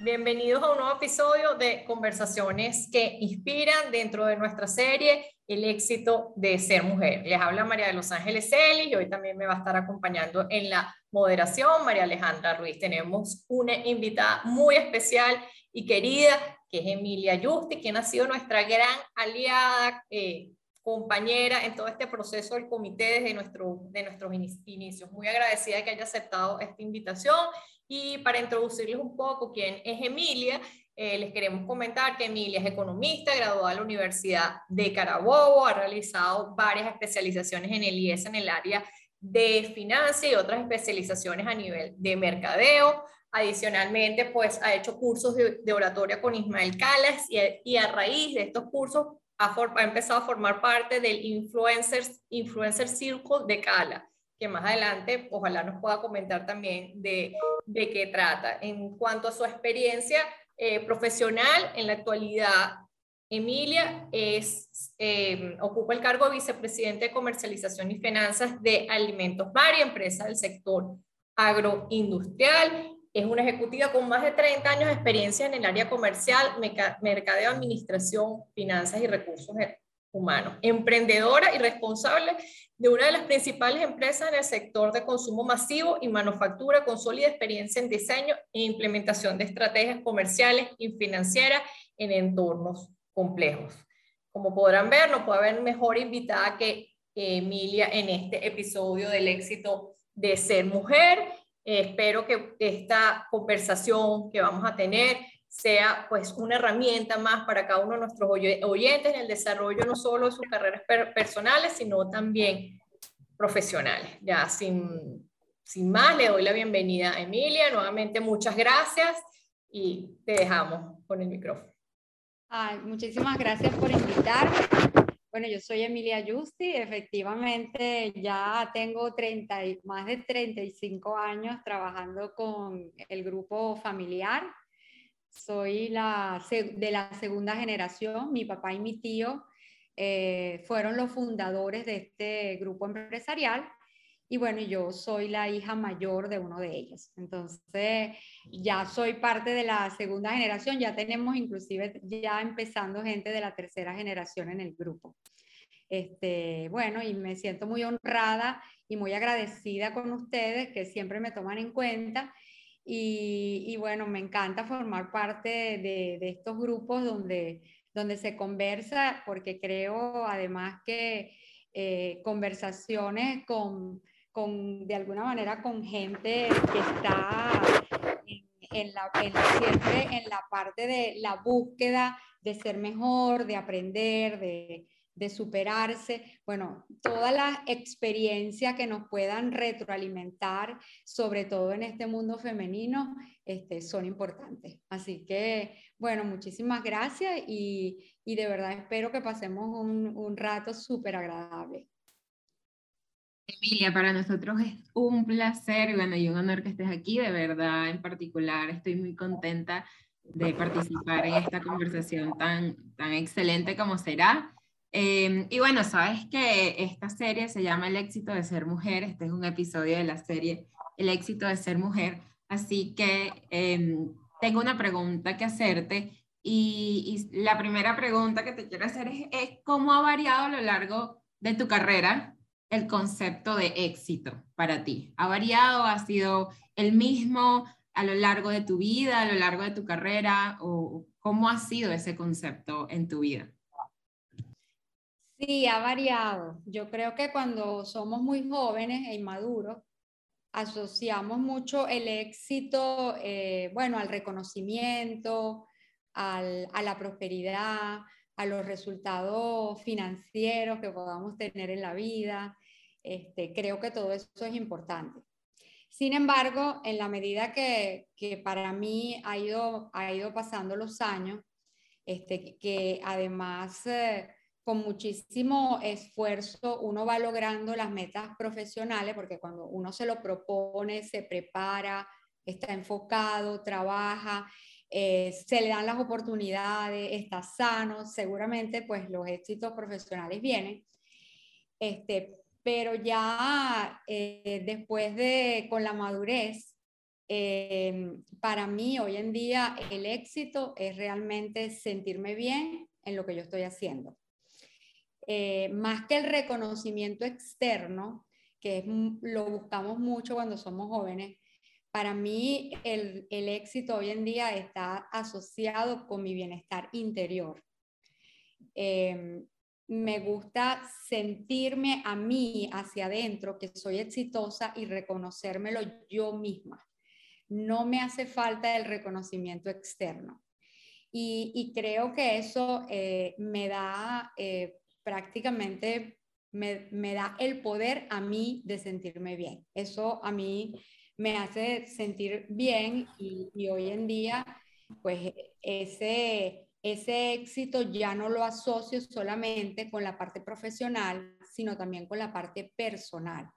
Bienvenidos a un nuevo episodio de Conversaciones que inspiran dentro de nuestra serie El éxito de ser mujer. Les habla María de Los Ángeles Eli y hoy también me va a estar acompañando en la moderación María Alejandra Ruiz. Tenemos una invitada muy especial y querida que es Emilia Justi, quien ha sido nuestra gran aliada, eh, compañera en todo este proceso del comité desde nuestro, de nuestros inicios. Muy agradecida de que haya aceptado esta invitación y para introducirles un poco quién es Emilia, eh, les queremos comentar que Emilia es economista, graduada de la Universidad de Carabobo, ha realizado varias especializaciones en el IES en el área de finanzas y otras especializaciones a nivel de mercadeo. Adicionalmente, pues ha hecho cursos de, oratoria con Ismael Calas y, y a raíz de estos cursos ha, empezado a formar parte del Influencers, Influencer Circle de Cala, que más adelante ojalá nos pueda comentar también de, de qué trata. En cuanto a su experiencia eh, profesional, en la actualidad, Emilia es, eh, ocupa el cargo de vicepresidente de comercialización y finanzas de Alimentos Mari, empresa del sector agroindustrial es una ejecutiva con más de 30 años de experiencia en el área comercial, mercadeo, administración, finanzas y recursos humanos. Emprendedora y responsable de una de las principales empresas en el sector de consumo masivo y manufactura con sólida experiencia en diseño e implementación de estrategias comerciales y financieras en entornos complejos. Como podrán ver, no puede haber mejor invitada que Emilia en este episodio del éxito de ser mujer espero que esta conversación que vamos a tener sea pues una herramienta más para cada uno de nuestros oyentes en el desarrollo no solo de sus carreras personales, sino también profesionales. Ya sin, sin más, le doy la bienvenida a Emilia. Nuevamente, muchas gracias y te dejamos con el micrófono. muchísimas gracias por invitarme. Bueno, yo soy Emilia Justi, efectivamente ya tengo 30, más de 35 años trabajando con el grupo familiar. Soy la, de la segunda generación, mi papá y mi tío eh, fueron los fundadores de este grupo empresarial y bueno, yo soy la hija mayor de uno de ellos. Entonces, ya soy parte de la segunda generación, ya tenemos inclusive ya empezando gente de la tercera generación en el grupo. Este, bueno, y me siento muy honrada y muy agradecida con ustedes que siempre me toman en cuenta. Y, y bueno, me encanta formar parte de, de, estos grupos donde, donde se conversa, porque creo además que eh, conversaciones con con, de alguna manera con gente que está en, la, siempre en la parte de la búsqueda de ser mejor, de aprender, de, superarse, bueno, todas las experiencias que nos puedan retroalimentar, sobre todo en este mundo femenino, este, son importantes. Así que, bueno, muchísimas gracias y, y de verdad espero que pasemos un, un rato súper agradable. Emilia, para nosotros es un placer bueno, y un honor que estés aquí, de verdad, en particular, estoy muy contenta de participar en esta conversación tan, tan excelente como será. Em, y bueno, sabes que esta serie se llama El éxito de ser mujer, este es un episodio de la serie El éxito de ser mujer, así que em, tengo una pregunta que hacerte y, y, la primera pregunta que te quiero hacer es, es, ¿cómo ha variado a lo largo de tu carrera el concepto de éxito para ti? ¿Ha variado? ¿Ha sido el mismo a lo largo de tu vida, a lo largo de tu carrera? ¿O cómo ha sido ese concepto en tu vida? Sí, ha variado. Yo creo que cuando somos muy jóvenes e inmaduros, asociamos mucho el éxito, eh, bueno, al reconocimiento, al, a la prosperidad, a los resultados financieros que podamos tener en la vida. Este, creo que todo eso es importante. Sin embargo, en la medida que, que para mí ha ido, ha ido pasando los años, este, que además eh, con muchísimo esfuerzo uno va logrando las metas profesionales, porque cuando uno se lo propone, se prepara, está enfocado, trabaja eh, se le dan las oportunidades, está sano, seguramente pues los éxitos profesionales vienen. Este, pero ya eh, después de, con la madurez, eh, para mí hoy en día el éxito es realmente sentirme bien en lo que yo estoy haciendo. Eh, más que el reconocimiento externo, que lo buscamos mucho cuando somos jóvenes, para mí el, el, éxito hoy en día está asociado con mi bienestar interior. Eh, me gusta sentirme a mí hacia adentro que soy exitosa y reconocérmelo yo misma. No me hace falta el reconocimiento externo. Y, creo que eso eh, me da eh, prácticamente, me, da el poder a mí de sentirme bien. Eso a mí me hace sentir bien y, y hoy en día, pues ese ese éxito ya no lo asocio solamente con la parte profesional, sino también con la parte personal,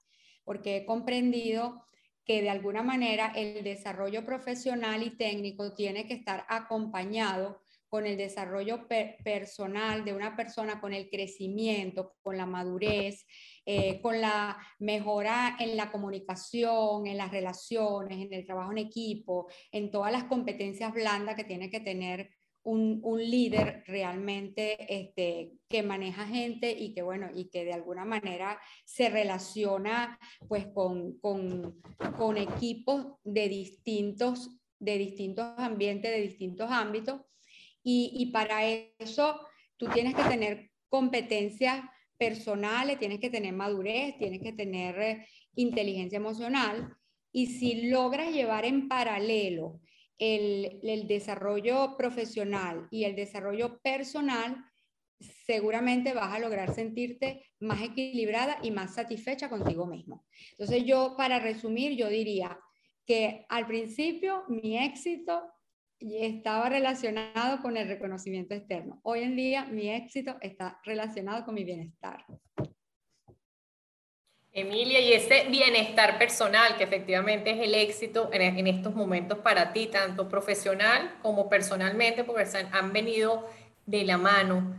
porque he comprendido que de alguna manera el desarrollo profesional y técnico tiene que estar acompañado con el desarrollo personal de una persona, con el crecimiento, con la madurez, eh, con la mejora en la comunicación, en las relaciones, en el trabajo en equipo, en todas las competencias blandas que tiene que tener un, líder realmente este, que maneja gente y que, bueno, y que de alguna manera se relaciona pues con, con, equipos de distintos, de distintos ambientes, de distintos ámbitos. Y, y para eso tú tienes que tener competencias personales, tienes que tener madurez, tienes que tener eh, inteligencia emocional. Y si logras llevar en paralelo el, desarrollo profesional y el desarrollo personal, seguramente vas a lograr sentirte más equilibrada y más satisfecha contigo mismo. Entonces yo, para resumir, yo diría que al principio mi éxito estaba relacionado con el reconocimiento externo. Hoy en día mi éxito está relacionado con mi bienestar. Emilia, y ese bienestar personal, que efectivamente es el éxito en, estos momentos para ti, tanto profesional como personalmente, porque han venido de la mano.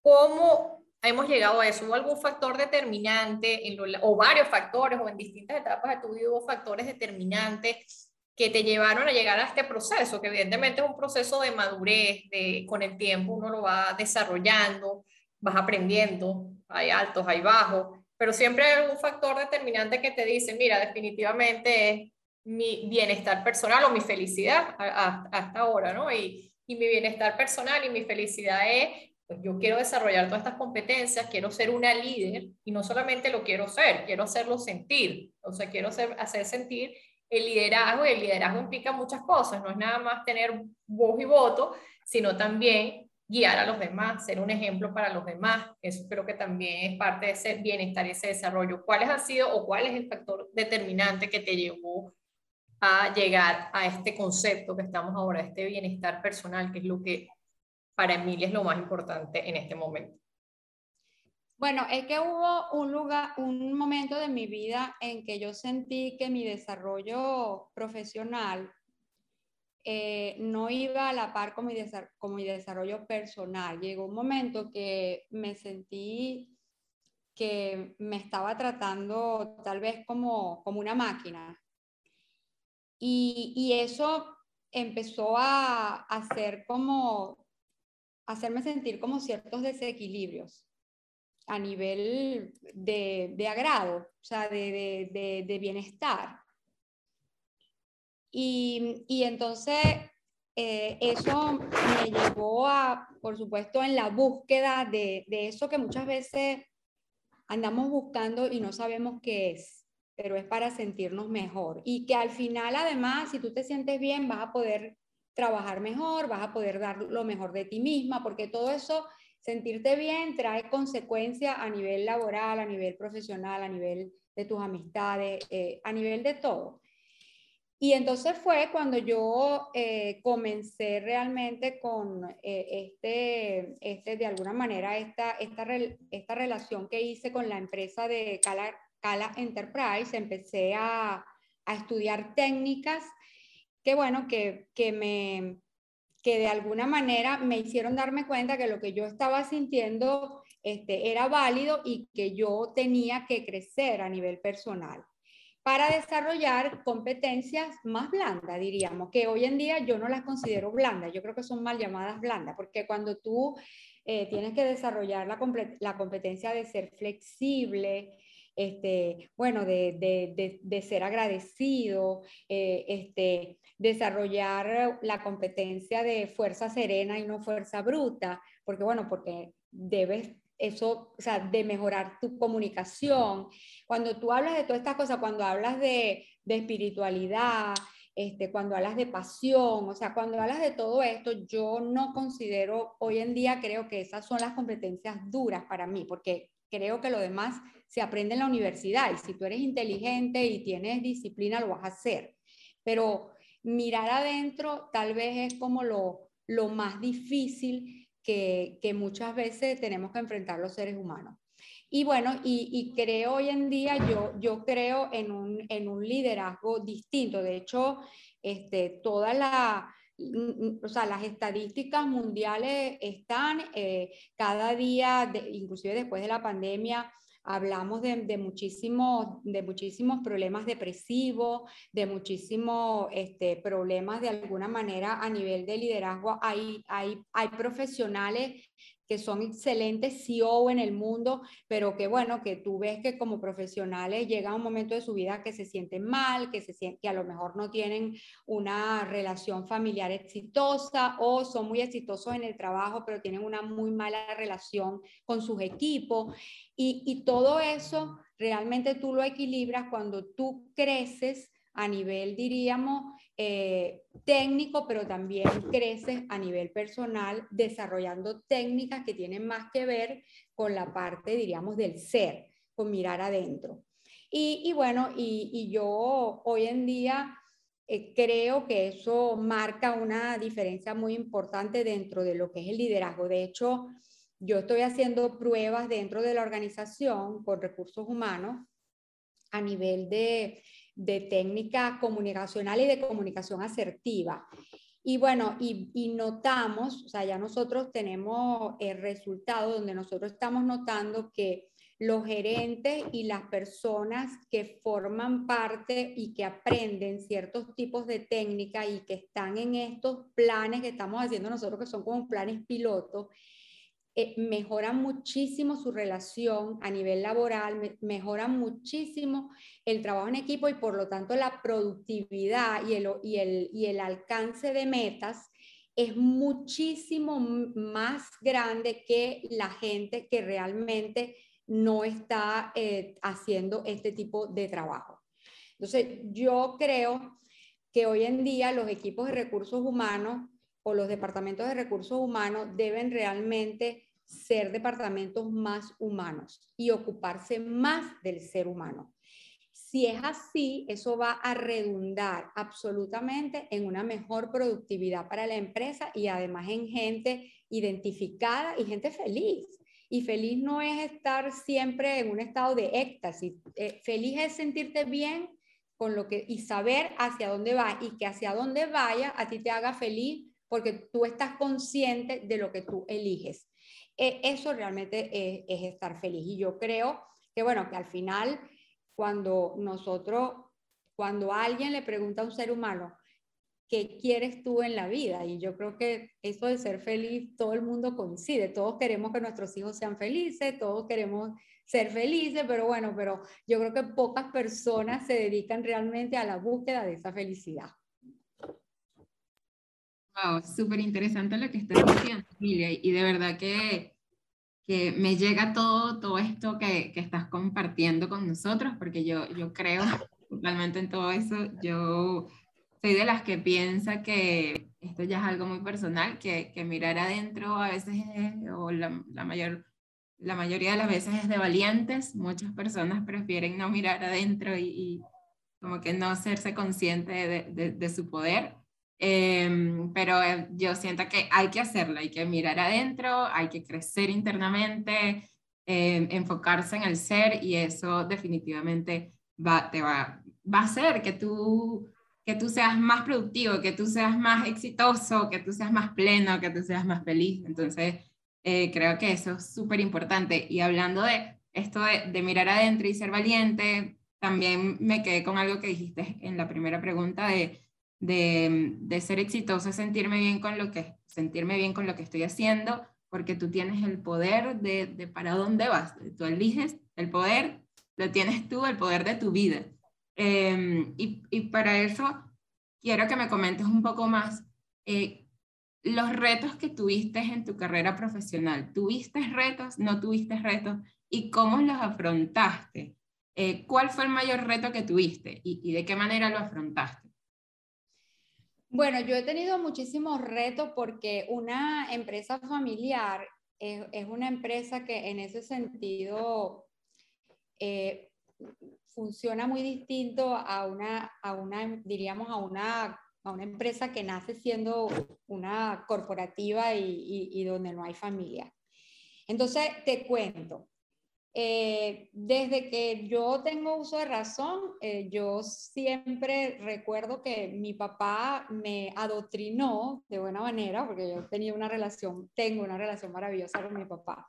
¿Cómo hemos llegado a eso? ¿Hubo algún factor determinante, o varios factores, o en distintas etapas de tu vida hubo factores determinantes que te llevaron a llegar a este proceso, que evidentemente es un proceso de madurez, de, con el tiempo uno lo va desarrollando, vas aprendiendo, hay altos, hay bajos pero siempre hay algún factor determinante que te dice, mira, definitivamente es mi bienestar personal o mi felicidad hasta ahora, ¿no? Y, y mi bienestar personal y mi felicidad es, pues yo quiero desarrollar todas estas competencias, quiero ser una líder y no solamente lo quiero ser, quiero hacerlo sentir, o sea, quiero hacer sentir el liderazgo y el liderazgo implica muchas cosas, no es nada más tener voz y voto, sino también guiar a los demás, ser un ejemplo para los demás. Eso creo que también es parte de ese bienestar y ese desarrollo. ¿Cuáles han sido o cuál es el factor determinante que te llevó a llegar a este concepto que estamos ahora, este bienestar personal, que es lo que para Emilia es lo más importante en este momento? Bueno, es que hubo un lugar, un momento de mi vida en que yo sentí que mi desarrollo profesional eh, no iba a la par con mi, desarrollo personal. Llegó un momento que me sentí que me estaba tratando tal vez como, como una máquina. Y, y eso empezó a hacer como, hacerme sentir como ciertos desequilibrios a nivel de, de agrado, o sea, de, de bienestar. Y, y entonces eh, eso me llevó a, por supuesto, en la búsqueda de, de, eso que muchas veces andamos buscando y no sabemos qué es, pero es para sentirnos mejor. Y que al final, además, si tú te sientes bien, vas a poder trabajar mejor, vas a poder dar lo mejor de ti misma, porque todo eso, sentirte bien, trae consecuencias a nivel laboral, a nivel profesional, a nivel de tus amistades, eh, a nivel de todo. Y entonces fue cuando yo eh, comencé realmente con eh, este, este, de alguna manera, esta, esta, esta relación que hice con la empresa de Cala, Cala Enterprise. Empecé a, a, estudiar técnicas que, bueno, que, que, me, que de alguna manera me hicieron darme cuenta que lo que yo estaba sintiendo este, era válido y que yo tenía que crecer a nivel personal para desarrollar competencias más blandas, diríamos, que hoy en día yo no las considero blandas, yo creo que son mal llamadas blandas, porque cuando tú eh, tienes que desarrollar la, competencia de ser flexible, este, bueno, de, ser agradecido, eh, este, desarrollar la competencia de fuerza serena y no fuerza bruta, porque bueno, porque debes eso, o sea, de mejorar tu comunicación. Cuando tú hablas de todas estas cosas, cuando hablas de, de espiritualidad, este, cuando hablas de pasión, o sea, cuando hablas de todo esto, yo no considero, hoy en día creo que esas son las competencias duras para mí, porque creo que lo demás se aprende en la universidad y si tú eres inteligente y tienes disciplina, lo vas a hacer. Pero mirar adentro tal vez es como lo, lo más difícil que, muchas veces tenemos que enfrentar los seres humanos. Y bueno, y, creo hoy en día, yo, yo creo en un, en un liderazgo distinto. De hecho, este, toda la, o sea, las estadísticas mundiales están eh, cada día, inclusive después de la pandemia, hablamos de, de, muchísimos, de muchísimos problemas depresivos, de muchísimos este, problemas de alguna manera a nivel de liderazgo. Hay, hay, hay profesionales que son excelentes CEO en el mundo, pero que bueno, que tú ves que como profesionales llega un momento de su vida que se sienten mal, que, se que a lo mejor no tienen una relación familiar exitosa o son muy exitosos en el trabajo, pero tienen una muy mala relación con sus equipos. Y, y todo eso realmente tú lo equilibras cuando tú creces a nivel, diríamos, eh, técnico, pero también creces a nivel personal desarrollando técnicas que tienen más que ver con la parte, diríamos, del ser, con mirar adentro. Y, bueno, y, yo hoy en día eh, creo que eso marca una diferencia muy importante dentro de lo que es el liderazgo. De hecho, yo estoy haciendo pruebas dentro de la organización con recursos humanos a nivel de de técnica comunicacional y de comunicación asertiva. Y bueno, y, notamos, o sea, ya nosotros tenemos el resultado donde nosotros estamos notando que los gerentes y las personas que forman parte y que aprenden ciertos tipos de técnica y que están en estos planes que estamos haciendo nosotros, que son como planes pilotos, eh, mejoran muchísimo su relación a nivel laboral, mejoran muchísimo el trabajo en equipo y por lo tanto la productividad y el, y el, y el alcance de metas es muchísimo más grande que la gente que realmente no está eh, haciendo este tipo de trabajo. Entonces, yo creo que hoy en día los equipos de recursos humanos o los departamentos de recursos humanos deben realmente ser departamentos más humanos y ocuparse más del ser humano. Si es así, eso va a redundar absolutamente en una mejor productividad para la empresa y además en gente identificada y gente feliz. Y feliz no es estar siempre en un estado de éxtasis. Eh, feliz es sentirte bien con lo que y saber hacia dónde va y que hacia dónde vaya a ti te haga feliz porque tú estás consciente de lo que tú eliges. E, eso realmente es, estar feliz. Y yo creo que, bueno, que al final, cuando nosotros, cuando alguien le pregunta a un ser humano, ¿qué quieres tú en la vida? Y yo creo que eso de ser feliz, todo el mundo coincide. Todos queremos que nuestros hijos sean felices, todos queremos ser felices, pero bueno, pero yo creo que pocas personas se dedican realmente a la búsqueda de esa felicidad. Wow, súper interesante lo que estás diciendo, Emilia, y de verdad que, que me llega todo, todo esto que, que, estás compartiendo con nosotros, porque yo, yo creo totalmente en todo eso. Yo soy de las que piensa que esto ya es algo muy personal, que, que mirar adentro a veces es, o la, mayor, la mayoría de las veces es de valientes. Muchas personas prefieren no mirar adentro y, como que no hacerse consciente de, de su poder Em, pero eh, yo siento que hay que hacerlo, hay que mirar adentro, hay que crecer internamente, em, enfocarse en el ser y eso definitivamente va, te va, va a hacer que tú, que tú seas más productivo, que tú seas más exitoso, que tú seas más pleno, que tú seas más feliz. Entonces, Eh, creo que eso es súper importante. Y hablando de esto de, de, mirar adentro y ser valiente, también me quedé con algo que dijiste en la primera pregunta de, de, de ser exitoso, sentirme bien con lo que sentirme bien con lo que estoy haciendo, porque tú tienes el poder de, de para dónde vas. Tú eliges el poder, lo tienes tú, el poder de tu vida. Em, y, y, para eso quiero que me comentes un poco más eh, los retos que tuviste en tu carrera profesional. ¿Tuviste retos? ¿No tuviste retos? ¿Y cómo los afrontaste? Eh, ¿Cuál fue el mayor reto que tuviste y, y de qué manera lo afrontaste? Bueno, yo he tenido muchísimos retos porque una empresa familiar es, una empresa que en ese sentido eh, funciona muy distinto a una, a una diríamos, a una, a una empresa que nace siendo una corporativa y, y donde no hay familia. Entonces, te cuento, eh, desde que yo tengo uso de razón, eh, yo siempre recuerdo que mi papá me adoctrinó de buena manera, porque yo tenía una relación, tengo una relación maravillosa con mi papá.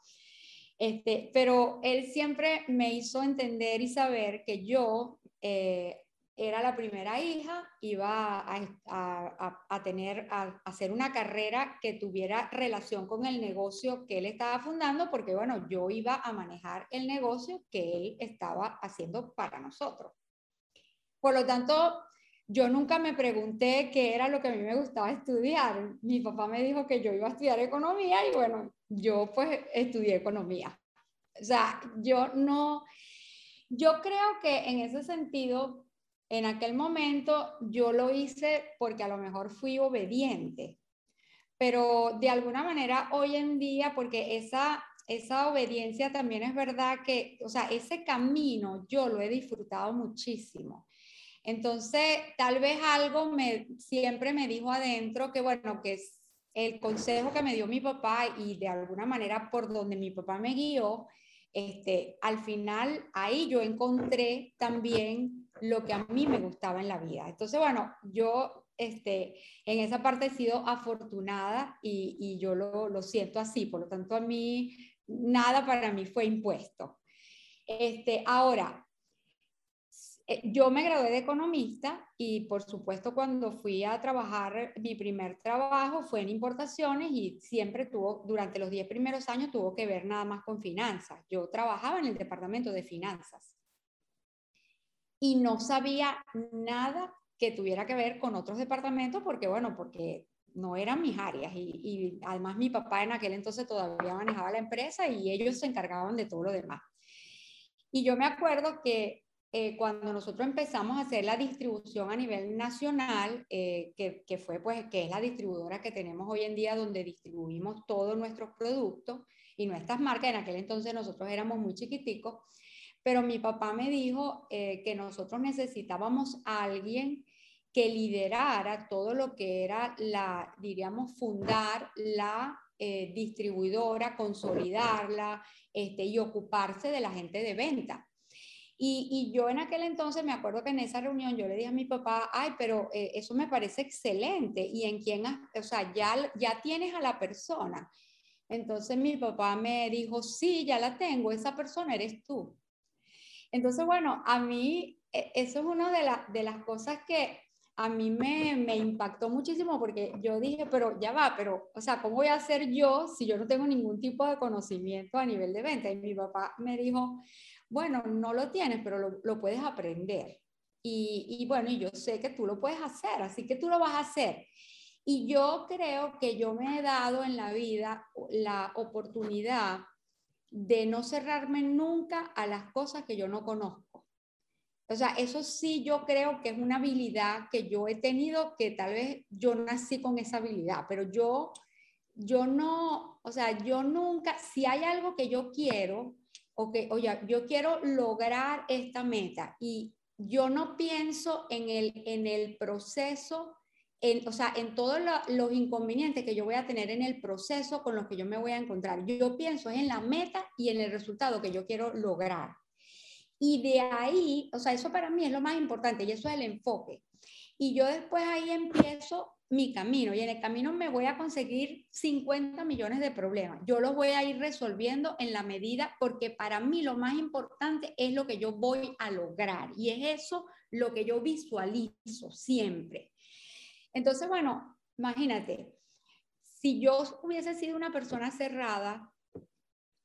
Este, pero él siempre me hizo entender y saber que yo eh, era la primera hija, iba a, tener, a, hacer una carrera que tuviera relación con el negocio que él estaba fundando, porque bueno, yo iba a manejar el negocio que él estaba haciendo para nosotros. Por lo tanto, yo nunca me pregunté qué era lo que a mí me gustaba estudiar. Mi papá me dijo que yo iba a estudiar economía y bueno, yo pues estudié economía. O sea, yo no, yo creo que en ese sentido en aquel momento yo lo hice porque a lo mejor fui obediente, pero de alguna manera hoy en día, porque esa, esa obediencia también es verdad que, o sea, ese camino yo lo he disfrutado muchísimo. Entonces, tal vez algo me, siempre me dijo adentro que, bueno, que es el consejo que me dio mi papá y de alguna manera por donde mi papá me guió, este, al final ahí yo encontré también lo que a mí me gustaba en la vida. Entonces, bueno, yo este, en esa parte he sido afortunada y, yo lo, lo, siento así, por lo tanto a mí nada para mí fue impuesto. Este, ahora, eh, yo me gradué de economista y por supuesto cuando fui a trabajar, mi primer trabajo fue en importaciones y siempre tuvo, durante los 10 primeros años tuvo que ver nada más con finanzas. Yo trabajaba en el departamento de finanzas y no sabía nada que tuviera que ver con otros departamentos porque, bueno, porque no eran mis áreas y, y además mi papá en aquel entonces todavía manejaba la empresa y ellos se encargaban de todo lo demás. Y yo me acuerdo que eh, cuando nosotros empezamos a hacer la distribución a nivel nacional, eh, que, que, fue pues, que es la distribuidora que tenemos hoy en día donde distribuimos todos nuestros productos y nuestras marcas, en aquel entonces nosotros éramos muy chiquiticos, pero mi papá me dijo eh, que nosotros necesitábamos a alguien que liderara todo lo que era la, diríamos, fundar la eh, distribuidora, consolidarla este, y ocuparse de la gente de venta. Y, yo en aquel entonces me acuerdo que en esa reunión yo le dije a mi papá, ay, pero eh, eso me parece excelente. ¿Y en quién, o sea, ya, ya tienes a la persona? Entonces mi papá me dijo, sí, ya la tengo, esa persona eres tú. Entonces, bueno, a mí e, eso es una de, de las cosas que a mí me, me, impactó muchísimo porque yo dije, pero ya va, pero, o sea, ¿cómo voy a hacer yo si yo no tengo ningún tipo de conocimiento a nivel de venta? Y mi papá me dijo, bueno, no lo tienes, pero lo, lo puedes aprender. Y, y, bueno, y yo sé que tú lo puedes hacer, así que tú lo vas a hacer. Y yo creo que yo me he dado en la vida la oportunidad de no cerrarme nunca a las cosas que yo no conozco. O sea, eso sí yo creo que es una habilidad que yo he tenido, que tal vez yo nací con esa habilidad, pero yo, yo no, o sea, yo nunca, si hay algo que yo quiero, o que, yo quiero lograr esta meta y yo no pienso en el, en el proceso, en, o sea, en todos los inconvenientes que yo voy a tener en el proceso con los que yo me voy a encontrar. Yo pienso en la meta y en el resultado que yo quiero lograr. Y de ahí, o sea, eso para mí es lo más importante y eso es el enfoque. Y yo después ahí empiezo mi camino y en el camino me voy a conseguir 50 millones de problemas. Yo los voy a ir resolviendo en la medida porque para mí lo más importante es lo que yo voy a lograr y es eso lo que yo visualizo siempre. Entonces, bueno, imagínate, si yo hubiese sido una persona cerrada,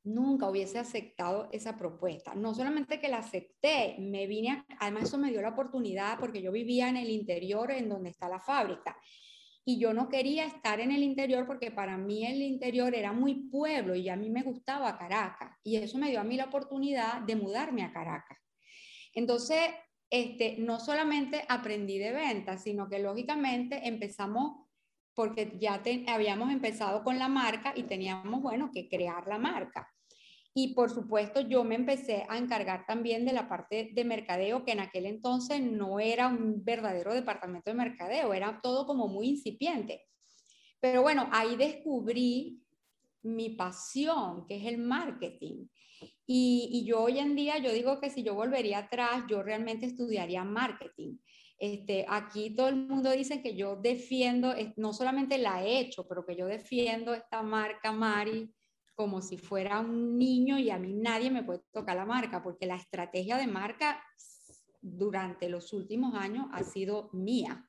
nunca hubiese aceptado esa propuesta. No solamente que la acepté, me vine, además eso me dio la oportunidad porque yo vivía en el interior en donde está la fábrica y yo no quería estar en el interior porque para mí el interior era muy pueblo y a mí me gustaba Caracas y eso me dio a mí la oportunidad de mudarme a Caracas. Entonces, este, no solamente aprendí de ventas, sino que lógicamente empezamos porque ya habíamos empezado con la marca y teníamos, bueno, que crear la marca. Y por supuesto, yo me empecé a encargar también de la parte de mercadeo, que en aquel entonces no era un verdadero departamento de mercadeo, era todo como muy incipiente. Pero bueno, ahí descubrí mi pasión, que es el marketing. Y, yo hoy en día, yo digo que si yo volvería atrás, yo realmente estudiaría marketing. Este, aquí todo el mundo dice que yo defiendo, no solamente la he hecho, pero que yo defiendo esta marca Mari como si fuera un niño y a mí nadie me puede tocar la marca, porque la estrategia de marca durante los últimos años ha sido mía.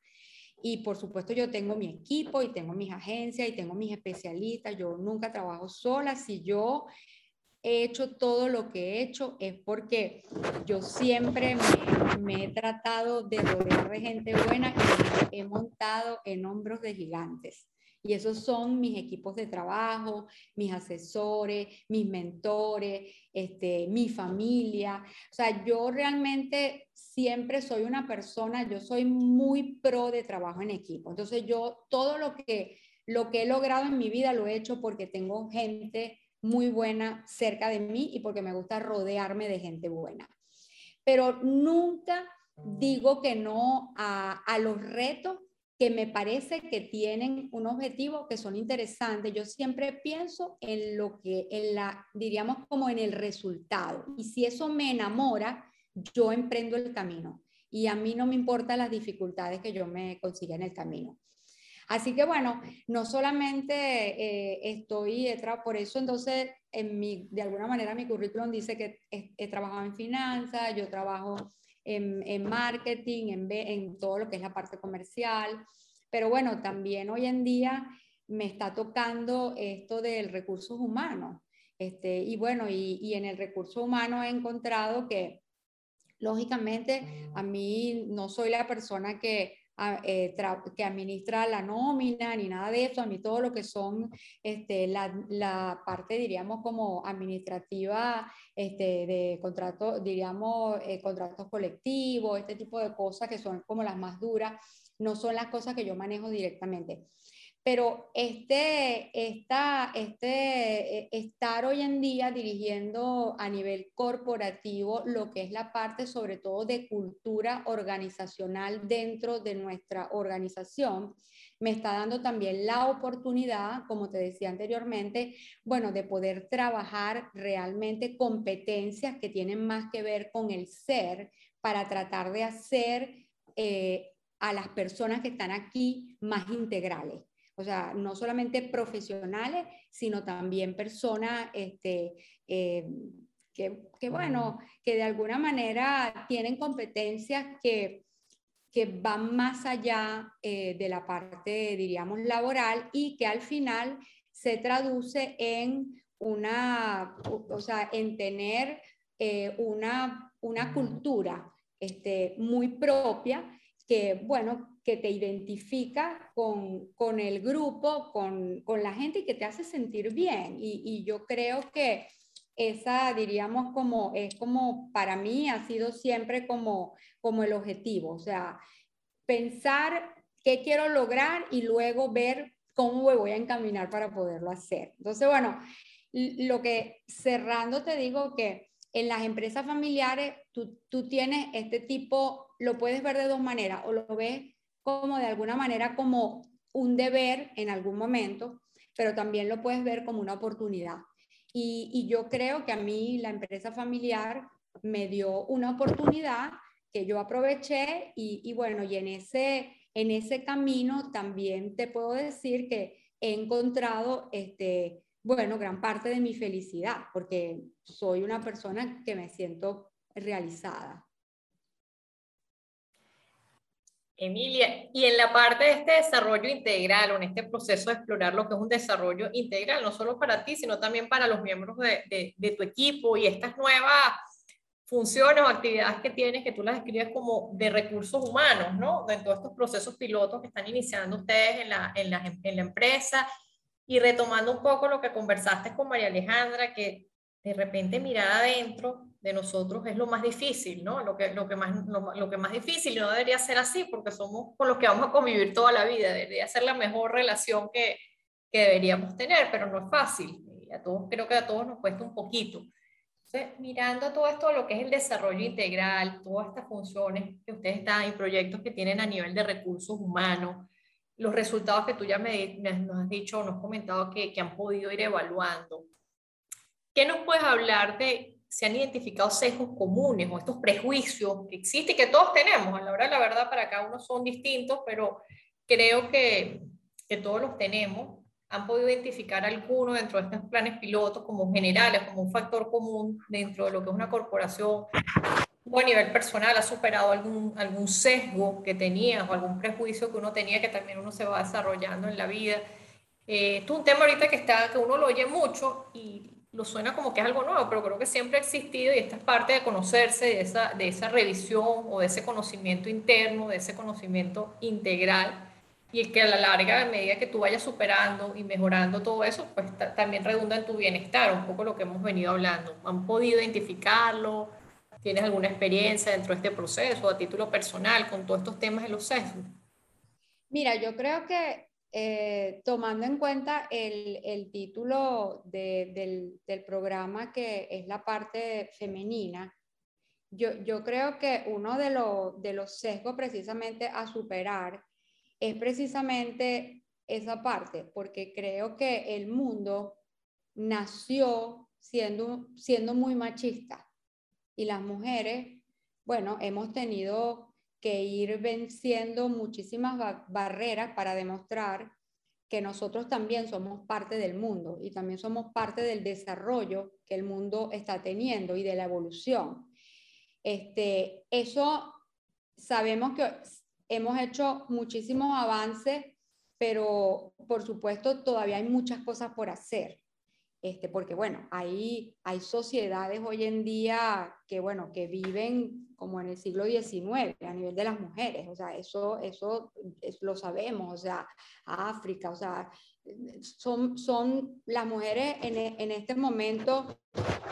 Y por supuesto yo tengo mi equipo y tengo mis agencias y tengo mis especialistas. Yo nunca trabajo sola. Si yo he hecho todo lo que he hecho es porque yo siempre me, he tratado de rodear de gente buena y he montado en hombros de gigantes. Y esos son mis equipos de trabajo, mis asesores, mis mentores, este, mi familia. O sea, yo realmente siempre soy una persona, yo soy muy pro de trabajo en equipo. Entonces yo todo lo que, lo que he logrado en mi vida lo he hecho porque tengo gente muy buena cerca de mí y porque me gusta rodearme de gente buena. Pero nunca digo que no a, a los retos que me parece que tienen un objetivo que son interesantes. Yo siempre pienso en lo que, en la, diríamos como en el resultado. Y si eso me enamora, yo emprendo el camino. Y a mí no me importan las dificultades que yo me consiga en el camino. Así que bueno, no solamente eh, estoy, por eso entonces en mi, de alguna manera mi currículum dice que he trabajado en finanzas, yo trabajo en, marketing, en, en todo lo que es la parte comercial. Pero bueno, también hoy en día me está tocando esto del recursos humanos. Este, y bueno, y, y, en el recurso humano he encontrado que, lógicamente, a mí no soy la persona que eh, que administra la nómina ni nada de eso. A mí todo lo que son este, la, la parte, diríamos, como administrativa este, de contratos, diríamos, eh, contratos colectivos, este tipo de cosas que son como las más duras, no son las cosas que yo manejo directamente pero este, este, eh, estar hoy en día dirigiendo a nivel corporativo lo que es la parte sobre todo de cultura organizacional dentro de nuestra organización, me está dando también la oportunidad, como te decía anteriormente, bueno, de poder trabajar realmente competencias que tienen más que ver con el ser para tratar de hacer eh, a las personas que están aquí más integrales o sea, no solamente profesionales, sino también personas este, eh, que, que, bueno, que de alguna manera tienen competencias que, que van más allá eh, de la parte, diríamos, laboral y que al final se traduce en una, o sea, en tener eh, una, una cultura este, muy propia que, bueno, que te identifica con, con el grupo, con, con, la gente y que te hace sentir bien. Y, yo creo que esa, diríamos, como es como para mí ha sido siempre como, como el objetivo, o sea, pensar qué quiero lograr y luego ver cómo me voy a encaminar para poderlo hacer. Entonces, bueno, lo que cerrando te digo que en las empresas familiares tú, tú tienes este tipo lo puedes ver de dos maneras, o lo ves como de alguna manera como un deber en algún momento, pero también lo puedes ver como una oportunidad. Y, yo creo que a mí la empresa familiar me dio una oportunidad que yo aproveché y, bueno, y en ese, en ese camino también te puedo decir que he encontrado, este, bueno, gran parte de mi felicidad, porque soy una persona que me siento realizada. Emilia, y en la parte de este desarrollo integral o en este proceso de explorar lo que es un desarrollo integral, no solo para ti, sino también para los miembros de, de, tu equipo y estas nuevas funciones o actividades que tienes, que tú las describes como de recursos humanos, ¿no? Dentro de estos procesos pilotos que están iniciando ustedes en la, en la, en la empresa y retomando un poco lo que conversaste con María Alejandra, que de repente mirar adentro de nosotros es lo más difícil, ¿no? Lo que, lo que, más, lo, que más difícil no debería ser así porque somos con los que vamos a convivir toda la vida, debería ser la mejor relación que, que deberíamos tener, pero no es fácil. Y a todos, creo que a todos nos cuesta un poquito. Entonces, mirando todo esto, lo que es el desarrollo integral, todas estas funciones que ustedes están y proyectos que tienen a nivel de recursos humanos, los resultados que tú ya me, nos has dicho, nos has comentado que, que han podido ir evaluando ¿Qué nos puedes hablar de si han identificado sesgos comunes o estos prejuicios que existen y que todos tenemos? A la hora la verdad, para cada uno son distintos, pero creo que, que todos los tenemos. ¿Han podido identificar alguno dentro de estos planes pilotos como generales, como un factor común dentro de lo que es una corporación? O a nivel personal ha superado algún, algún sesgo que tenías o algún prejuicio que uno tenía que también uno se va desarrollando en la vida. Eh, esto es un tema ahorita que, está, que uno lo oye mucho y lo suena como que es algo nuevo, pero creo que siempre ha existido y esta es parte de conocerse, de esa, de esa revisión o de ese conocimiento interno, de ese conocimiento integral y que a la larga, a medida que tú vayas superando y mejorando todo eso, pues también redunda en tu bienestar, un poco lo que hemos venido hablando. ¿Han podido identificarlo? ¿Tienes alguna experiencia dentro de este proceso a título personal con todos estos temas de los sesgos? Mira, yo creo que eh, tomando en cuenta el, título del, programa que es la parte femenina, yo, creo que uno de, de los sesgos precisamente a superar es precisamente esa parte, porque creo que el mundo nació siendo, siendo muy machista y las mujeres, bueno, hemos tenido que ir venciendo muchísimas barreras para demostrar que nosotros también somos parte del mundo y también somos parte del desarrollo que el mundo está teniendo y de la evolución. Este, eso sabemos que hemos hecho muchísimos avances, pero por supuesto todavía hay muchas cosas por hacer. Este, porque bueno, hay, hay sociedades hoy en día que, bueno, que viven como en el siglo XIX a nivel de las mujeres, o sea, eso, eso lo sabemos, o sea, África, o sea, son, son las mujeres en, en este momento,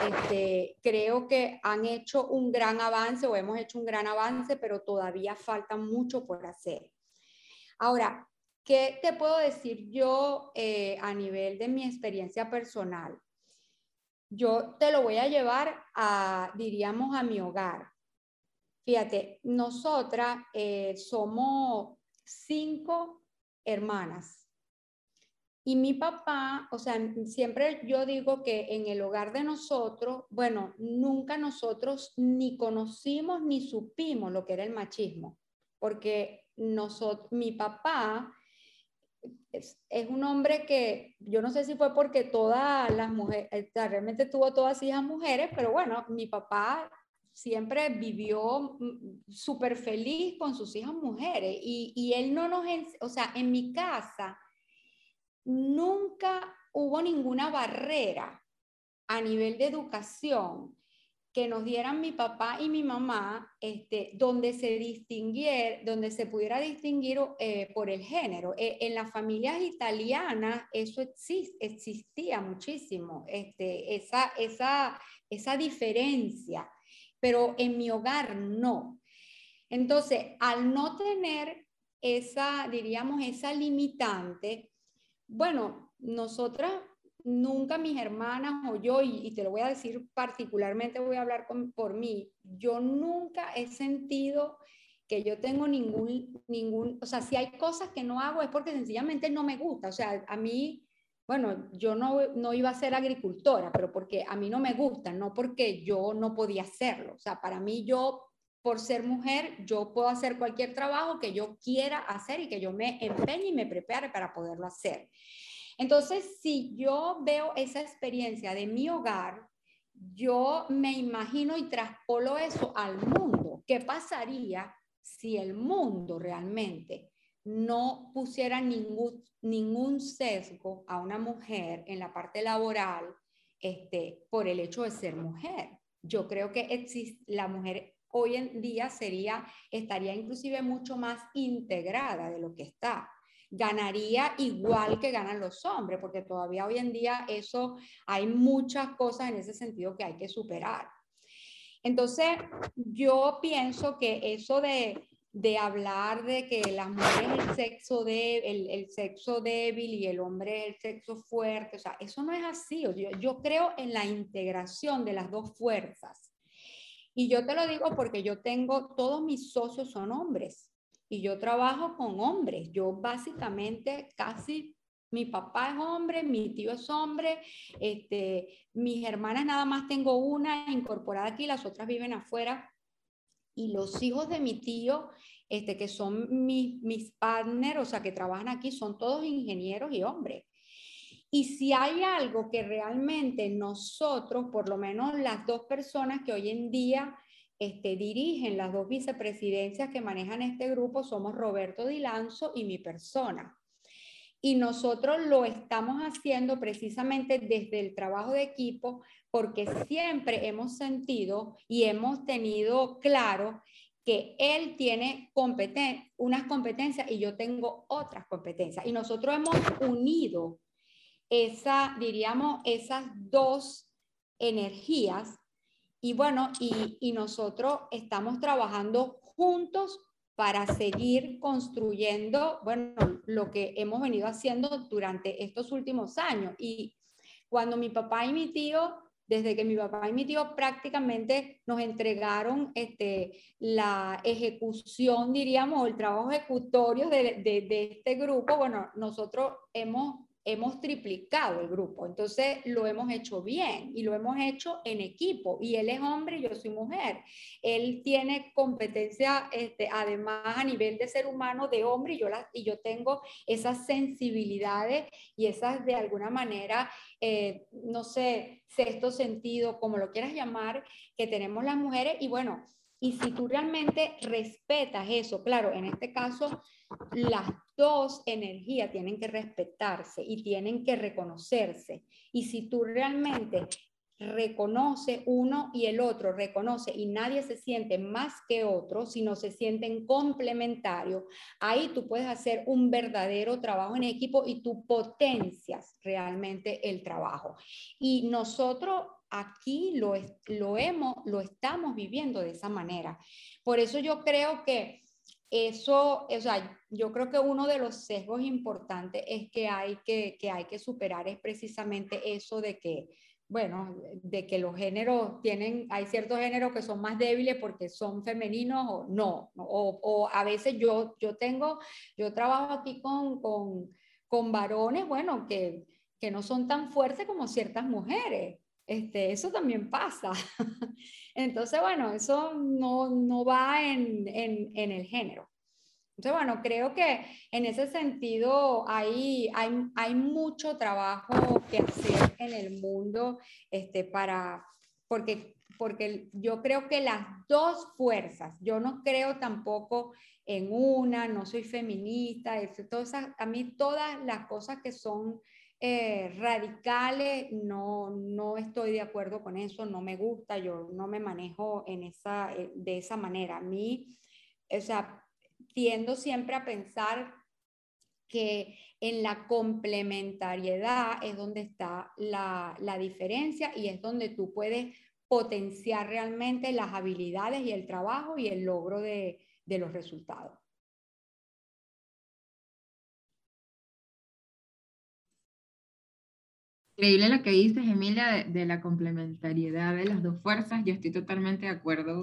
este, creo que han hecho un gran avance o hemos hecho un gran avance, pero todavía falta mucho por hacer. Ahora, ¿Qué te puedo decir yo eh, a nivel de mi experiencia personal? Yo te lo voy a llevar a, diríamos, a mi hogar. Fíjate, nosotras eh, somos cinco hermanas. Y mi papá, o sea, siempre yo digo que en el hogar de nosotros, bueno, nunca nosotros ni conocimos ni supimos lo que era el machismo, porque nosotros, mi papá es, un hombre que yo no sé si fue porque todas las mujeres, eh, realmente tuvo todas hijas mujeres, pero bueno, mi papá siempre vivió mm, súper feliz con sus hijas mujeres y, y él no nos, o sea, en mi casa nunca hubo ninguna barrera a nivel de educación que nos dieran mi papá y mi mamá, este, donde se distinguiera, donde se pudiera distinguir eh, por el género. E, en las familias italianas eso existía muchísimo, este, esa, esa, esa diferencia, pero en mi hogar no. Entonces, al no tener esa, diríamos, esa limitante, bueno, nosotras nunca mis hermanas o yo, y, te lo voy a decir particularmente, voy a hablar por mí, yo nunca he sentido que yo tengo ningún, ningún, o sea, si hay cosas que no hago es porque sencillamente no me gusta, o sea, a mí, bueno, yo no, no iba a ser agricultora, pero porque a mí no me gusta, no porque yo no podía hacerlo, o sea, para mí yo por ser mujer, yo puedo hacer cualquier trabajo que yo quiera hacer y que yo me empeñe y me prepare para poderlo hacer. Entonces, si yo veo esa experiencia de mi hogar, yo me imagino y traspolo eso al mundo. ¿Qué pasaría si el mundo realmente no pusiera ningún, ningún sesgo a una mujer en la parte laboral este, por el hecho de ser mujer? Yo creo que la mujer hoy en día sería, estaría inclusive mucho más integrada de lo que está ganaría igual que ganan los hombres, porque todavía hoy en día eso hay muchas cosas en ese sentido que hay que superar. Entonces, yo pienso que eso de, de hablar de que las mujeres es el sexo, de, el, el, sexo débil y el hombre es el sexo fuerte, o sea, eso no es así. Yo, yo creo en la integración de las dos fuerzas. Y yo te lo digo porque yo tengo, todos mis socios son hombres y yo trabajo con hombres. Yo básicamente casi, mi papá es hombre, mi tío es hombre, este, mis hermanas nada más tengo una incorporada aquí, las otras viven afuera. Y los hijos de mi tío, este, que son mis, mis partners, o sea, que trabajan aquí, son todos ingenieros y hombres. Y si hay algo que realmente nosotros, por lo menos las dos personas que hoy en día este, dirigen las dos vicepresidencias que manejan este grupo somos Roberto Dilanzo y mi persona. Y nosotros lo estamos haciendo precisamente desde el trabajo de equipo porque siempre hemos sentido y hemos tenido claro que él tiene competen unas competencias y yo tengo otras competencias. Y nosotros hemos unido esa, diríamos, esas dos energías y bueno, y, nosotros estamos trabajando juntos para seguir construyendo, bueno, lo que hemos venido haciendo durante estos últimos años. Y cuando mi papá y mi tío, desde que mi papá y mi tío prácticamente nos entregaron este, la ejecución, diríamos, el trabajo ejecutorio de, de este grupo, bueno, nosotros hemos hemos triplicado el grupo. Entonces lo hemos hecho bien y lo hemos hecho en equipo. Y él es hombre y yo soy mujer. Él tiene competencia, este, además a nivel de ser humano, de hombre, y yo, la, y yo tengo esas sensibilidades y esas de alguna manera, eh, no sé, sexto sentido, como lo quieras llamar, que tenemos las mujeres. Y bueno, y si tú realmente respetas eso, claro, en este caso las dos energías tienen que respetarse y tienen que reconocerse. Y si tú realmente reconoce uno y el otro reconoce y nadie se siente más que otro, sino se sienten complementarios, ahí tú puedes hacer un verdadero trabajo en equipo y tú potencias realmente el trabajo. Y nosotros aquí lo, lo hemos, lo estamos viviendo de esa manera. Por eso yo creo que eso, o sea, yo creo que uno de los sesgos importantes es que hay que, que hay que superar es precisamente eso de que, bueno, de que los géneros tienen, hay ciertos géneros que son más débiles porque son femeninos o no, o, o a veces yo, yo tengo, yo trabajo aquí con, con, con varones, bueno, que, que no son tan fuertes como ciertas mujeres. Este, eso también pasa. Entonces, bueno, eso no, no va en, en, el género. Entonces, bueno, creo que en ese sentido hay, hay, hay mucho trabajo que hacer en el mundo este, para, porque, porque yo creo que las dos fuerzas, yo no creo tampoco en una, no soy feminista, a mí todas las cosas que son eh, radicales, no, no estoy de acuerdo con eso, no me gusta, yo no me manejo en esa, eh, de esa manera. A mí, o sea, tiendo siempre a pensar que en la complementariedad es donde está la, la diferencia y es donde tú puedes potenciar realmente las habilidades y el trabajo y el logro de, de los resultados. Increíble lo que dices, Emilia, de, la complementariedad de las dos fuerzas. Yo estoy totalmente de acuerdo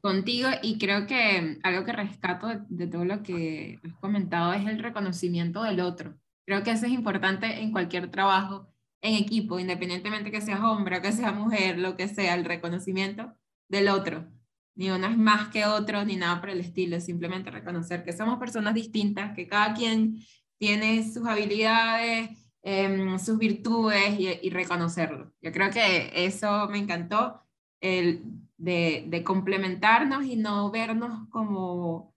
contigo y creo que algo que rescato de, todo lo que has comentado es el reconocimiento del otro. Creo que eso es importante en cualquier trabajo en equipo, independientemente que seas hombre o que seas mujer, lo que sea, el reconocimiento del otro. ni uno es más que otro, ni nada por el estilo, simplemente reconocer que somos personas distintas, que cada quien tiene sus habilidades, em, sus virtudes y, reconocerlo. Yo creo que eso me encantó, el de, de complementarnos y no vernos como,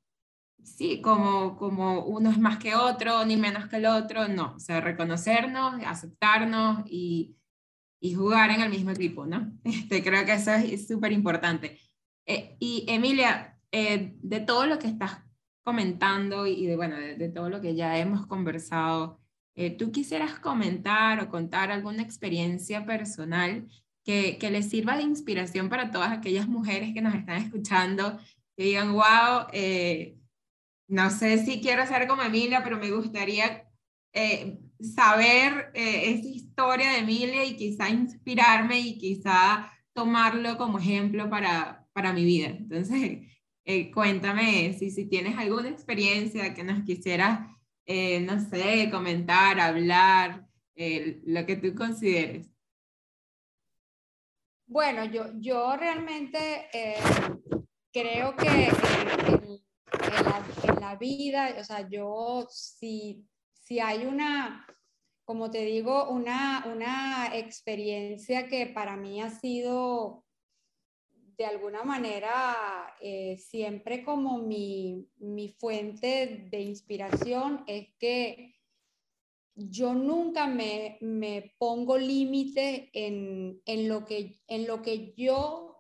sí, como, como uno es más que otro, ni menos que el otro, no, o sea, reconocernos, aceptarnos y, y jugar en el mismo equipo, ¿no? Este, creo que eso es súper importante. Eh, y Emilia, eh, de todo lo que estás comentando y de, bueno, de, todo lo que ya hemos conversado, eh, ¿tú quisieras comentar o contar alguna experiencia personal que, que les sirva de inspiración para todas aquellas mujeres que nos están escuchando, que digan, wow, no sé si quiero ser como Emilia, pero me gustaría saber esa historia de Emilia y quizá inspirarme y quizá tomarlo como ejemplo para, para mi vida. Entonces, eh, cuéntame si, si tienes alguna experiencia que nos quisieras, eh, no sé, comentar, hablar, eh, lo que tú consideres. Bueno, yo, yo realmente creo que en, la, vida, o sea, yo si, si hay una, como te digo, una, una experiencia que para mí ha sido de alguna manera, eh, siempre como mi, fuente de inspiración es que yo nunca me, pongo límite en, lo que, en lo que yo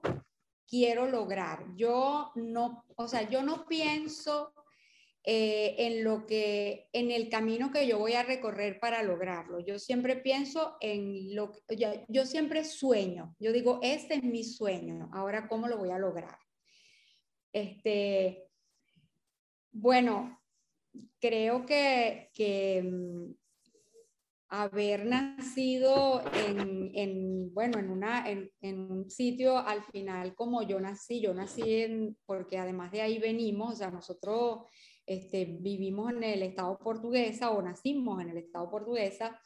quiero lograr. Yo no, o sea, yo no pienso eh, en lo que, en el camino que yo voy a recorrer para lograrlo. Yo siempre pienso en lo que, yo, siempre sueño. Yo digo, este es mi sueño. Ahora, ¿cómo lo voy a lograr? Este, bueno, creo que, que mm, haber nacido en, en bueno, en, una, en, en, un sitio al final como yo nací, yo nací en, porque además de ahí venimos, o sea, nosotros este, vivimos en el estado portuguesa o nacimos en el estado portuguesa.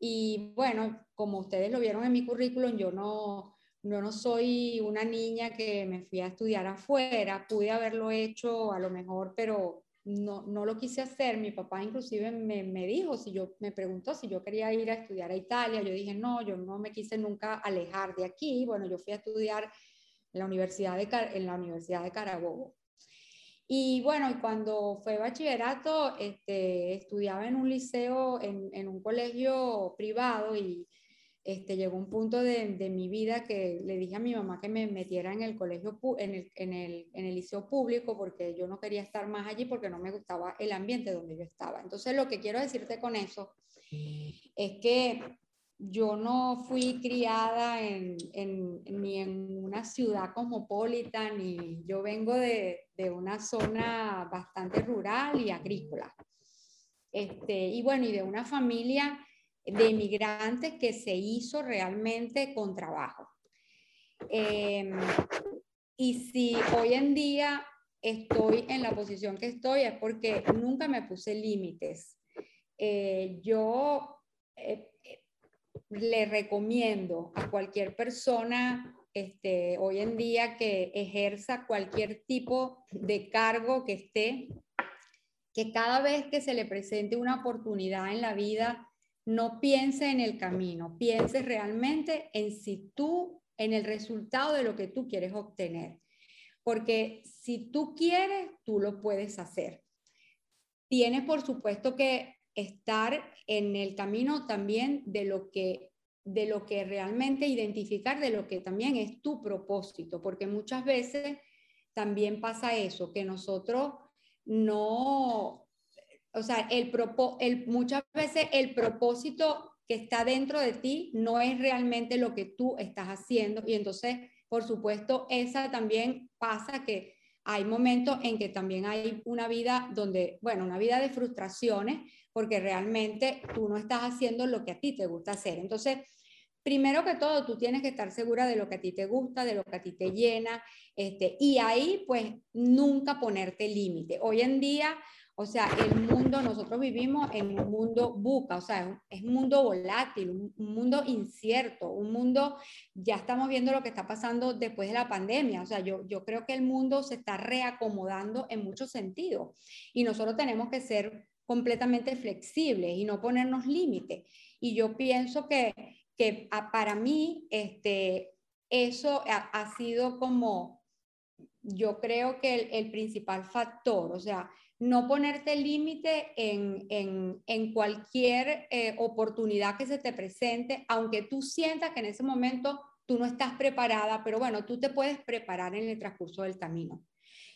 Y bueno, como ustedes lo vieron en mi currículum, yo no, no, no soy una niña que me fui a estudiar afuera, pude haberlo hecho a lo mejor, pero no, no lo quise hacer. Mi papá inclusive me, me, dijo, si yo me preguntó si yo quería ir a estudiar a Italia, yo dije, no, yo no me quise nunca alejar de aquí. Bueno, yo fui a estudiar en la Universidad de, en la Universidad de Carabobo. Y bueno, cuando fue bachillerato, este, estudiaba en un liceo, en, en un colegio privado y este, llegó un punto de, de, mi vida que le dije a mi mamá que me metiera en el colegio, en el, en, el, en el liceo público porque yo no quería estar más allí porque no me gustaba el ambiente donde yo estaba. Entonces lo que quiero decirte con eso es que yo no fui criada en, ni en una ciudad cosmopolita, ni yo vengo de, una zona bastante rural y agrícola. Este, y bueno, y de una familia de inmigrantes que se hizo realmente con trabajo. Em, y si hoy en día estoy en la posición que estoy es porque nunca me puse límites. Eh, yo eh, le recomiendo a cualquier persona este, hoy en día que ejerza cualquier tipo de cargo que esté, que cada vez que se le presente una oportunidad en la vida, no piense en el camino, piense realmente en si tú, en el resultado de lo que tú quieres obtener. Porque si tú quieres, tú lo puedes hacer. Tienes, por supuesto, que estar en el camino también de lo que de lo que realmente identificar de lo que también es tu propósito, porque muchas veces también pasa eso, que nosotros no, o sea, el, el muchas veces el propósito que está dentro de ti no es realmente lo que tú estás haciendo y entonces, por supuesto, esa también pasa que hay momentos en que también hay una vida donde, bueno, una vida de frustraciones, porque realmente tú no estás haciendo lo que a ti te gusta hacer. Entonces, primero que todo, tú tienes que estar segura de lo que a ti te gusta, de lo que a ti te llena, este, y ahí pues nunca ponerte límite. Hoy en día, o sea, el mundo, nosotros vivimos en un mundo buca, o sea, es un mundo volátil, un, mundo incierto, un mundo, ya estamos viendo lo que está pasando después de la pandemia, o sea, yo, yo creo que el mundo se está reacomodando en muchos sentidos y nosotros tenemos que ser completamente flexibles y no ponernos límites. Y yo pienso que que para mí este, eso ha, sido como, yo creo que el, principal factor, o sea, no ponerte límite en, en, en, cualquier eh, oportunidad que se te presente, aunque tú sientas que en ese momento tú no estás preparada, pero bueno, tú te puedes preparar en el transcurso del camino.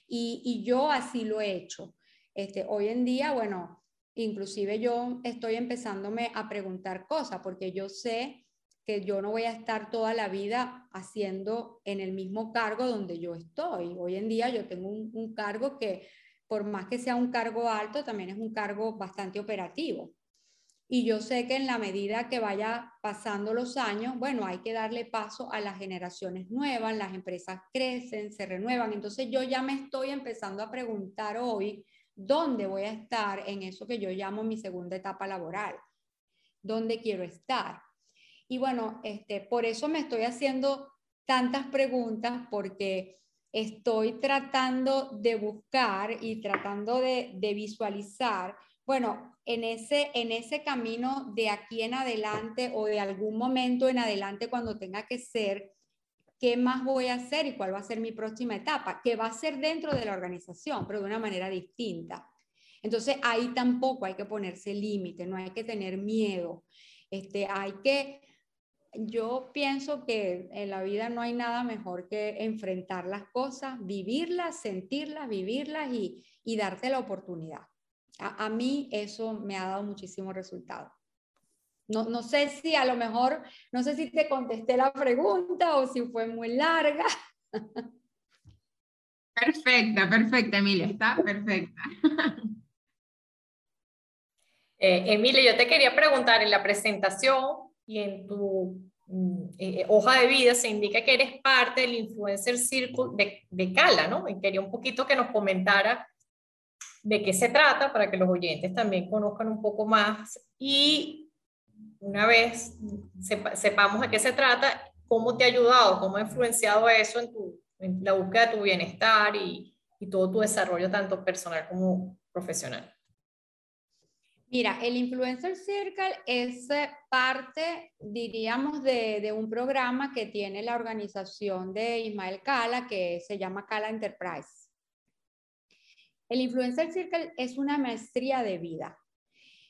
Y, y yo así lo he hecho. Este, hoy en día, bueno, inclusive yo estoy empezándome a preguntar cosas porque yo sé que yo no voy a estar toda la vida haciendo en el mismo cargo donde yo estoy. Hoy en día yo tengo un, cargo que, por más que sea un cargo alto, también es un cargo bastante operativo. Y yo sé que en la medida que vaya pasando los años, bueno, hay que darle paso a las generaciones nuevas, las empresas crecen, se renuevan. Entonces yo ya me estoy empezando a preguntar hoy dónde voy a estar en eso que yo llamo mi segunda etapa laboral. ¿Dónde quiero estar? Y bueno, este, por eso me estoy haciendo tantas preguntas porque estoy tratando de buscar y tratando de, visualizar, bueno, en ese, en ese camino de aquí en adelante o de algún momento en adelante cuando tenga que ser, ¿qué más voy a hacer y cuál va a ser mi próxima etapa? Que va a ser dentro de la organización, pero de una manera distinta. Entonces ahí tampoco hay que ponerse límite, no hay que tener miedo. Este, hay que yo pienso que en la vida no hay nada mejor que enfrentar las cosas, vivirlas, sentirlas, vivirlas y, darte la oportunidad. A, mí eso me ha dado muchísimo resultado. No, no sé si a lo mejor, no sé si te contesté la pregunta o si fue muy larga. Perfecta, perfecta, Emilia, está perfecta. Eh, Emilia, yo te quería preguntar en la presentación, y en tu mm, eh, hoja de vida se indica que eres parte del Influencer Circle de, de Cala, ¿no? Y quería un poquito que nos comentara de qué se trata para que los oyentes también conozcan un poco más y una vez sepamos de qué se trata, cómo te ha ayudado, cómo ha influenciado eso en, tu, en la búsqueda de tu bienestar y, y todo tu desarrollo tanto personal como profesional. Mira, el Influencer Circle es eh, parte, diríamos, de, un programa que tiene la organización de Ismael Cala, que se llama Cala Enterprise. El Influencer Circle es una maestría de vida.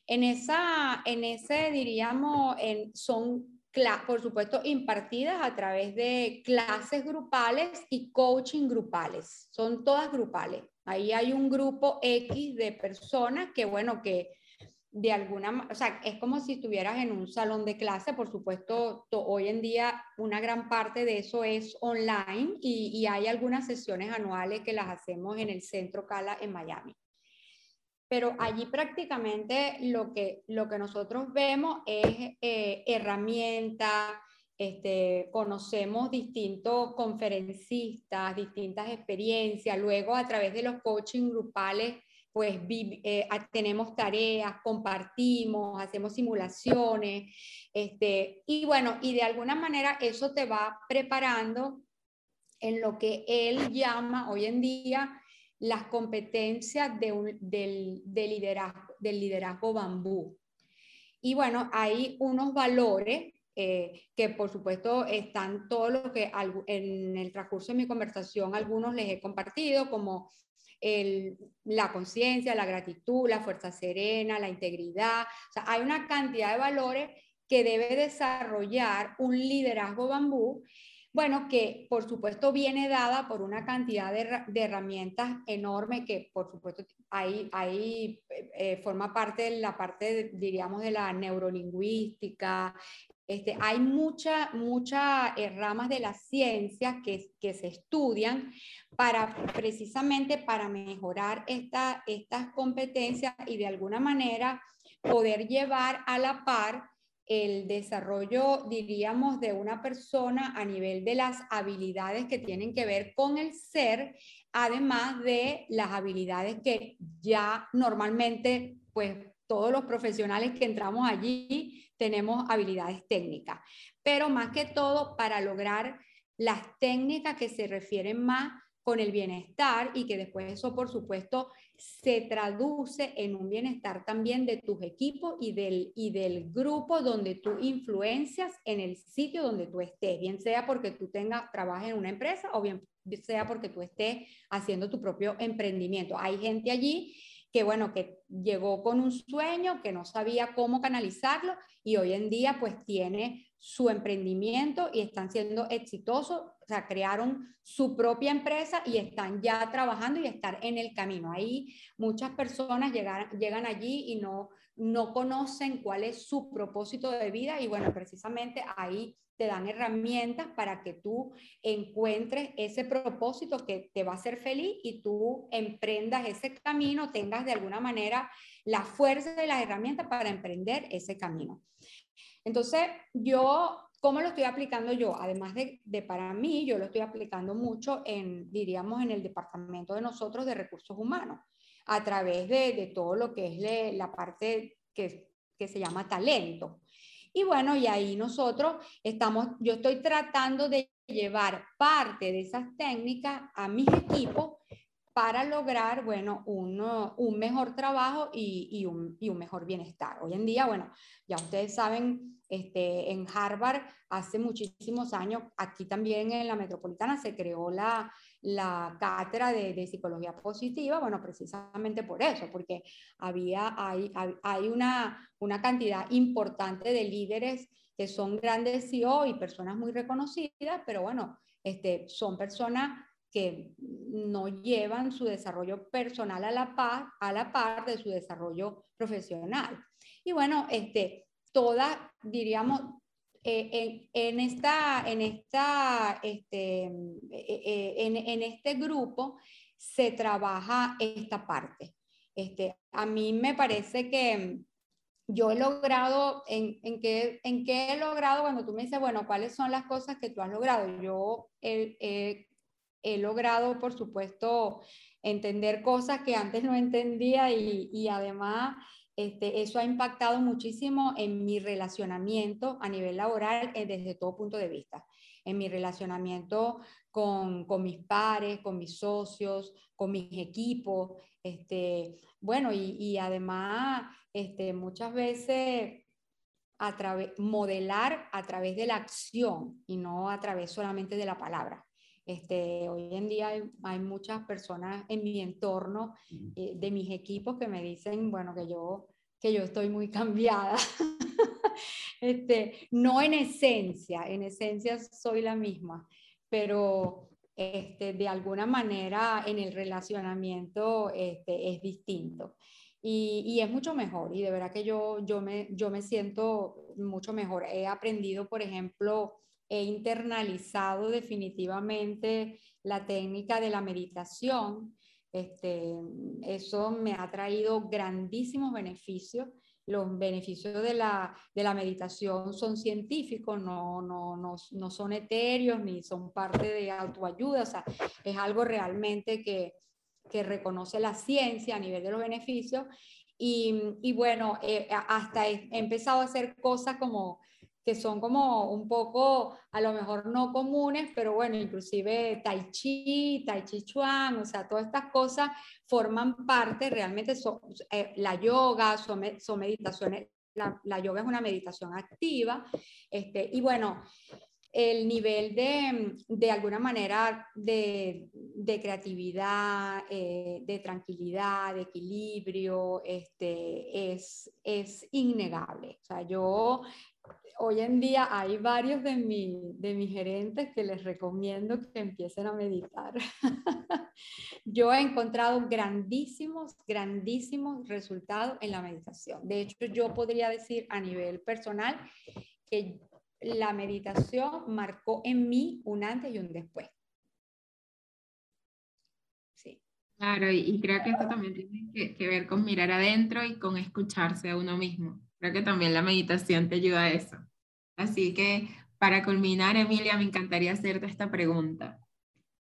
En, esa, en ese, diríamos, en, son, por supuesto, impartidas a través de clases grupales y coaching grupales. Son todas grupales. Ahí hay un grupo X de personas que, bueno, que de alguna, o sea, es como si estuvieras en un salón de clase, por supuesto, hoy en día una gran parte de eso es online y, hay algunas sesiones anuales que las hacemos en el Centro Cala en Miami. Pero allí prácticamente lo que, lo que nosotros vemos es eh, herramientas, este, conocemos distintos conferencistas, distintas experiencias, luego a través de los coaching grupales pues eh, tenemos tareas, compartimos, hacemos simulaciones, este, y bueno, y de alguna manera eso te va preparando en lo que él llama hoy en día las competencias de del, liderazgo, del liderazgo bambú. Y bueno, hay unos valores eh, que por supuesto están todos los que en el transcurso de mi conversación algunos les he compartido, como la conciencia, la gratitud, la fuerza serena, la integridad. O sea, hay una cantidad de valores que debe desarrollar un liderazgo bambú, bueno, que por supuesto viene dada por una cantidad de, herramientas enorme que por supuesto ahí, ahí eh, forma parte de la parte, diríamos, de la neurolingüística, este, hay muchas mucha, eh, ramas de las ciencias que, se estudian para precisamente para mejorar esta, estas competencias y de alguna manera poder llevar a la par el desarrollo, diríamos, de una persona a nivel de las habilidades que tienen que ver con el ser, además de las habilidades que ya normalmente, pues todos los profesionales que entramos allí tenemos habilidades técnicas, pero más que todo para lograr las técnicas que se refieren más con el bienestar y que después eso, por supuesto, se traduce en un bienestar también de tus equipos y del, y del grupo donde tú influencias en el sitio donde tú estés, bien sea porque tú tengas, trabajes en una empresa o bien sea porque tú estés haciendo tu propio emprendimiento. Hay gente allí que bueno, que llegó con un sueño, que no sabía cómo canalizarlo y hoy en día pues tiene su emprendimiento y están siendo exitosos, o sea, crearon su propia empresa y están ya trabajando y estar en el camino. Ahí muchas personas llegan, llegan allí y no, no conocen cuál es su propósito de vida y bueno, precisamente ahí te dan herramientas para que tú encuentres ese propósito que te va a hacer feliz y tú emprendas ese camino, tengas de alguna manera la fuerza de las herramientas para emprender ese camino. Entonces, yo, ¿cómo lo estoy aplicando yo? Además de, de, para mí, yo lo estoy aplicando mucho en, diríamos, en el departamento de nosotros de recursos humanos, a través de, de todo lo que es la parte que, que se llama talento. Y bueno, y ahí nosotros estamos, yo estoy tratando de llevar parte de esas técnicas a mis equipos para lograr, bueno, un, un mejor trabajo y, y, un, y, un, mejor bienestar. Hoy en día, bueno, ya ustedes saben, este, en Harvard hace muchísimos años, aquí también en la metropolitana se creó la, la cátedra de, de, psicología positiva, bueno, precisamente por eso, porque había, hay, hay una, una cantidad importante de líderes que son grandes CEO y personas muy reconocidas, pero bueno, este, son personas que no llevan su desarrollo personal a la par, a la par de su desarrollo profesional. Y bueno, este, todas, diríamos, eh, en, esta, en, esta, este, eh, eh, en, en, este grupo se trabaja esta parte. Este, a mí me parece que yo he logrado, en, en, qué, ¿en qué he logrado cuando tú me dices, bueno, cuáles son las cosas que tú has logrado? Yo he, he logrado, por supuesto, entender cosas que antes no entendía y, y además este, eso ha impactado muchísimo en mi relacionamiento a nivel laboral eh, desde todo punto de vista. En mi relacionamiento con, mis pares, con mis socios, con mis equipos. Este, bueno, y, además este, muchas veces modelar a través de la acción y no a través solamente de la palabra. Este, hoy en día hay, muchas personas en mi entorno, eh, de mis equipos, que me dicen, bueno, que yo, que yo estoy muy cambiada. este, no en esencia, en esencia soy la misma, pero este, de alguna manera en el relacionamiento este, es distinto. Y, y, es mucho mejor y de verdad que yo, yo, me, yo me siento mucho mejor. He aprendido, por ejemplo, he internalizado definitivamente la técnica de la meditación. Este, eso me ha traído grandísimos beneficios. Los beneficios de la, de la meditación son científicos, no, no, no, no, son etéreos ni son parte de autoayuda. O sea, es algo realmente que, que reconoce la ciencia a nivel de los beneficios. Y, y bueno, eh, hasta he empezado a hacer cosas como que son como un poco, a lo mejor no comunes, pero bueno, inclusive tai chi, tai chi chuan, o sea, todas estas cosas forman parte, realmente eh, la yoga, son, son meditaciones, la, la, yoga es una meditación activa, este, y bueno, el nivel de, de alguna manera, de, de creatividad, eh, de tranquilidad, de equilibrio, este, es, es innegable. O sea, yo hoy en día hay varios de, mi, de mis gerentes que les recomiendo que empiecen a meditar. yo he encontrado grandísimos, grandísimos resultados en la meditación. De hecho, yo podría decir a nivel personal que la meditación marcó en mí un antes y un después. Sí. Claro, y, creo que esto también tiene que, que ver con mirar adentro y con escucharse a uno mismo Creo que también la meditación te ayuda a eso. Así que para culminar, Emilia, me encantaría hacerte esta pregunta.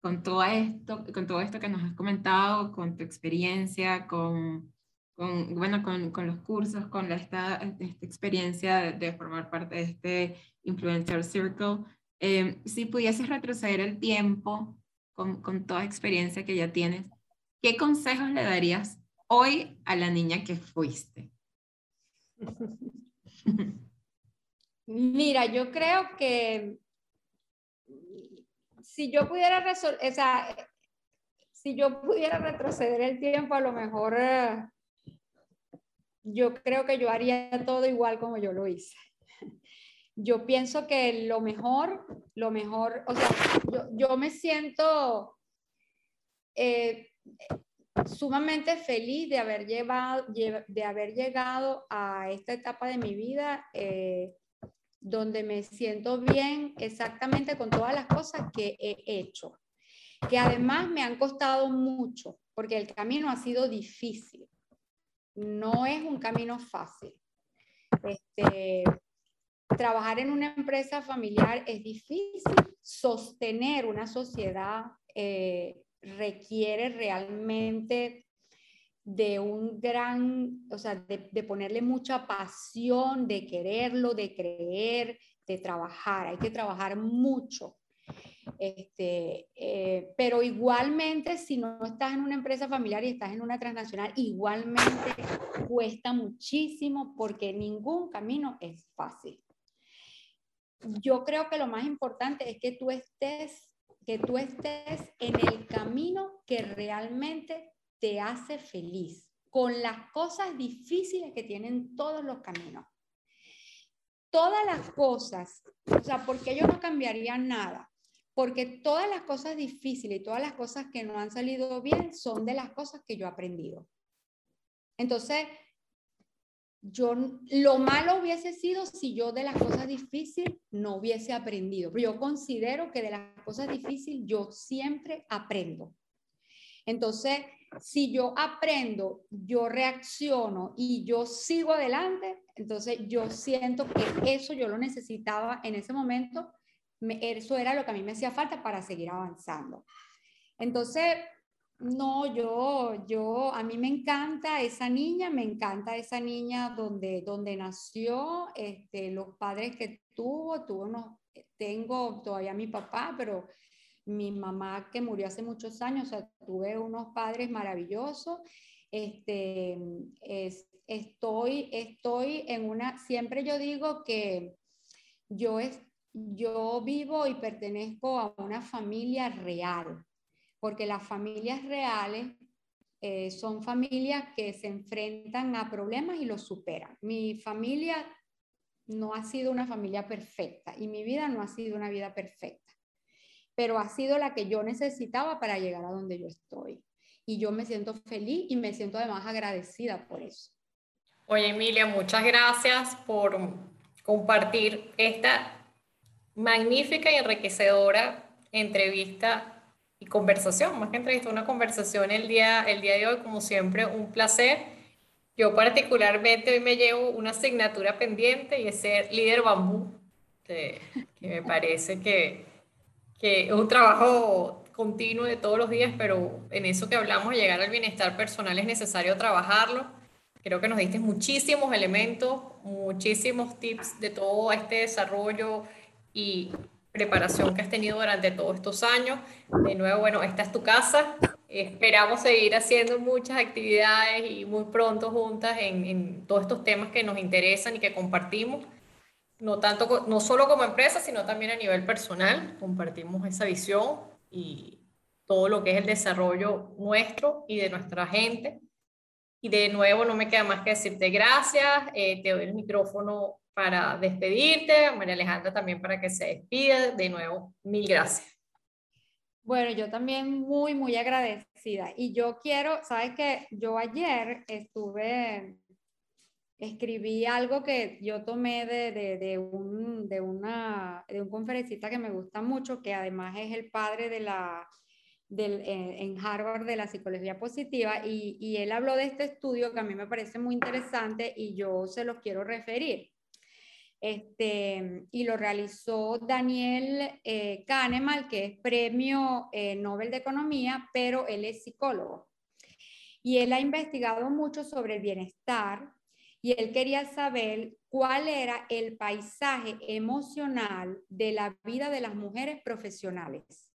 Con todo esto, con todo esto que nos has comentado, con tu experiencia, con, con bueno, con, con, los cursos, con esta, esta experiencia de, de, formar parte de este Influencer Circle, eh, si pudieses retroceder el tiempo con, con toda experiencia que ya tienes, ¿qué consejos le darías hoy a la niña que fuiste? Mira, yo creo que si yo pudiera resolver, o sea, si yo pudiera retroceder el tiempo, a lo mejor eh, yo creo que yo haría todo igual como yo lo hice. Yo pienso que lo mejor, lo mejor, o sea, yo, yo me siento eh, sumamente feliz de haber, llevado, de haber llegado a esta etapa de mi vida eh, donde me siento bien exactamente con todas las cosas que he hecho, que además me han costado mucho, porque el camino ha sido difícil. No es un camino fácil. Este, trabajar en una empresa familiar es difícil. Sostener una sociedad eh, requiere realmente de un gran, o sea, de, ponerle mucha pasión, de quererlo, de creer, de trabajar. Hay que trabajar mucho. Este, eh, pero igualmente, si no estás en una empresa familiar y estás en una transnacional, igualmente cuesta muchísimo porque ningún camino es fácil. Yo creo que lo más importante es que tú estés que tú estés en el camino que realmente te hace feliz, con las cosas difíciles que tienen todos los caminos. Todas las cosas, o sea, porque yo no cambiaría nada, porque todas las cosas difíciles y todas las cosas que no han salido bien son de las cosas que yo he aprendido. Entonces, yo lo malo hubiese sido si yo de las cosas difíciles no hubiese aprendido. Pero yo considero que de las cosas difíciles yo siempre aprendo. Entonces, si yo aprendo, yo reacciono y yo sigo adelante, entonces yo siento que eso yo lo necesitaba en ese momento. eso era lo que a mí me hacía falta para seguir avanzando. Entonces, no, yo, yo, a mí me encanta esa niña, me encanta esa niña donde, donde nació, este, los padres que tuvo, tuvo unos, tengo todavía mi papá, pero mi mamá que murió hace muchos años, o sea, tuve unos padres maravillosos, este, estoy, estoy en una, siempre yo digo que yo, es, yo vivo y pertenezco a una familia real, porque las familias reales eh, son familias que se enfrentan a problemas y los superan. Mi familia no ha sido una familia perfecta y mi vida no ha sido una vida perfecta, pero ha sido la que yo necesitaba para llegar a donde yo estoy. Y yo me siento feliz y me siento además agradecida por eso. Oye, Emilia, muchas gracias por compartir esta magnífica y enriquecedora entrevista y conversación, más que entrevista, una conversación el día, el día de hoy, como siempre, un placer. Yo particularmente hoy me llevo una asignatura pendiente y es ser líder bambú, que, me parece que, que, es un trabajo continuo de todos los días, pero en eso que hablamos, llegar al bienestar personal es necesario trabajarlo. Creo que nos diste muchísimos elementos, muchísimos tips de todo este desarrollo y preparación que has tenido durante todos estos años. De nuevo, bueno, esta es tu casa. Esperamos seguir haciendo muchas actividades y muy pronto juntas en, en todos estos temas que nos interesan y que compartimos. No, tanto, no solo como empresa, sino también a nivel personal. Compartimos esa visión y todo lo que es el desarrollo nuestro y de nuestra gente. Y de nuevo, no me queda más que decirte gracias. Eh, te doy el micrófono para despedirte, María Alejandra también para que se despida. De nuevo, mil gracias. Bueno, yo también muy, muy agradecida. Y yo quiero, sabes que yo ayer estuve, escribí algo que yo tomé de, de, de, un, de, una, de un conferencista que me gusta mucho, que además es el padre de la, en Harvard de la psicología positiva y, y, él habló de este estudio que a mí me parece muy interesante y yo se los quiero referir. Este, y lo realizó Daniel eh, Kahneman, que es premio eh, Nobel de Economía, pero él es psicólogo. Y él ha investigado mucho sobre el bienestar y él quería saber cuál era el paisaje emocional de la vida de las mujeres profesionales.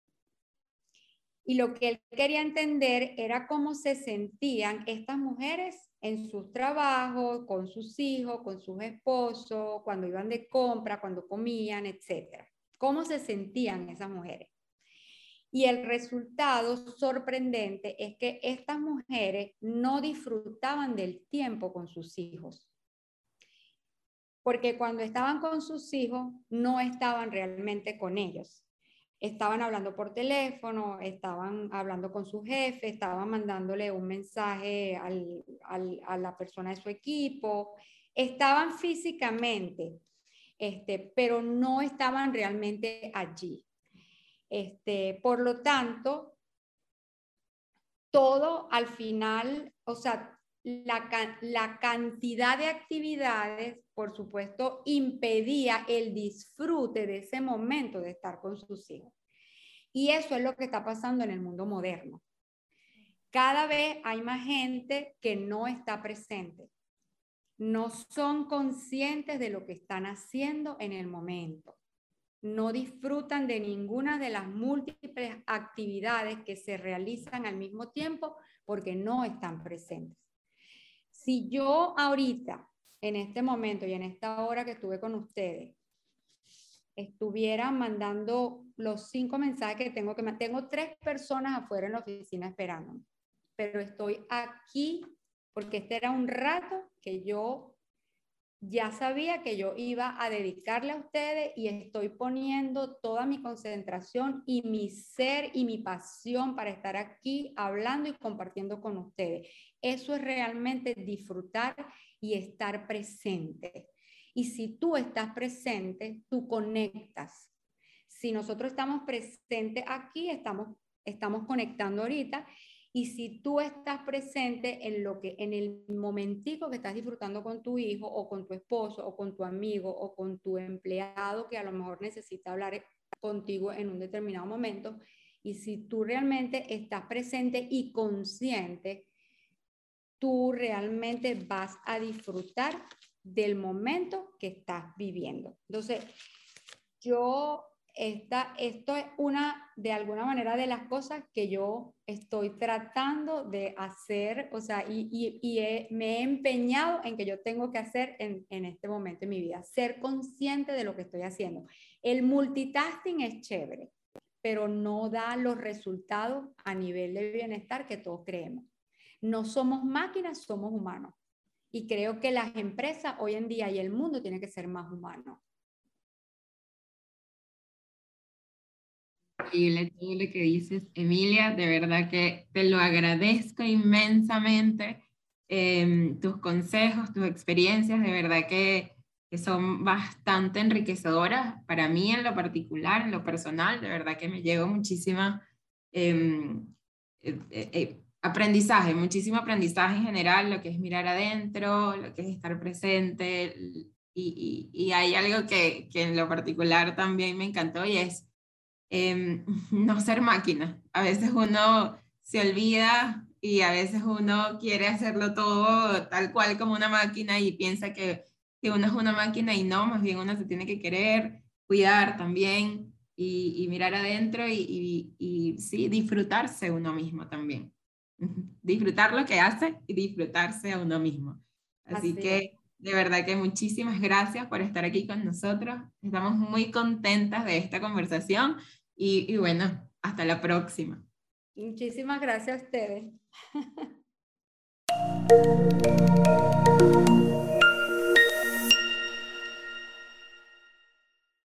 Y lo que él quería entender era cómo se sentían estas mujeres en sus trabajos, con sus hijos, con sus esposos, cuando iban de compra, cuando comían, etc. ¿Cómo se sentían esas mujeres? Y el resultado sorprendente es que estas mujeres no disfrutaban del tiempo con sus hijos. Porque cuando estaban con sus hijos, no estaban realmente con ellos estaban hablando por teléfono, estaban hablando con su jefe, estaban mandándole un mensaje a la persona de su equipo, estaban físicamente, este, pero no estaban realmente allí. Este, por lo tanto, todo al final, o sea, la, la, cantidad de actividades, por supuesto, impedía el disfrute de ese momento de estar con sus hijos. Y eso es lo que está pasando en el mundo moderno. Cada vez hay más gente que no está presente. No son conscientes de lo que están haciendo en el momento. No disfrutan de ninguna de las múltiples actividades que se realizan al mismo tiempo porque no están presentes. Si yo ahorita, en este momento y en esta hora que estuve con ustedes, estuviera mandando los cinco mensajes que tengo que tengo tres personas afuera en la oficina esperando, pero estoy aquí porque este era un rato que yo ya sabía que yo iba a dedicarle a ustedes y estoy poniendo toda mi concentración y mi ser y mi pasión para estar aquí hablando y compartiendo con ustedes. Eso es realmente disfrutar y estar presente. Y si tú estás presente, tú conectas. Si nosotros estamos presentes aquí, estamos, estamos conectando ahorita y si tú estás presente en lo que en el momentico que estás disfrutando con tu hijo o con tu esposo o con tu amigo o con tu empleado que a lo mejor necesita hablar contigo en un determinado momento, y si tú realmente estás presente y consciente, tú realmente vas a disfrutar del momento que estás viviendo. Entonces, yo esta, esto es una, de alguna manera, de las cosas que yo estoy tratando de hacer, o sea, y, y, me he empeñado en que yo tengo que hacer en, en, este momento en mi vida, ser consciente de lo que estoy haciendo. El multitasking es chévere, pero no da los resultados a nivel de bienestar que todos creemos. No somos máquinas, somos humanos. Y creo que las empresas hoy en día y el mundo tiene que ser más humano. increíble todo lo que dices, Emilia. De verdad que te lo agradezco inmensamente. Em, tus consejos, tus experiencias, de verdad que, que, son bastante enriquecedoras para mí en lo particular, en lo personal. De verdad que me llevo muchísima em, eh, eh, eh, aprendizaje, muchísimo aprendizaje en general, lo que es mirar adentro, lo que es estar presente. Y, y, y hay algo que, que en lo particular también me encantó y es Em, no ser máquina. A veces uno se olvida y a veces uno quiere hacerlo todo tal cual como una máquina y piensa que, que uno es una máquina y no, más bien uno se tiene que querer, cuidar también y, mirar adentro y, y, sí, disfrutarse uno mismo también. Disfrutar lo que hace y disfrutarse a uno mismo. Así, que de verdad que muchísimas gracias por estar aquí con nosotros. Estamos muy contentas de esta conversación y, bueno, hasta la próxima. Muchísimas gracias a ustedes.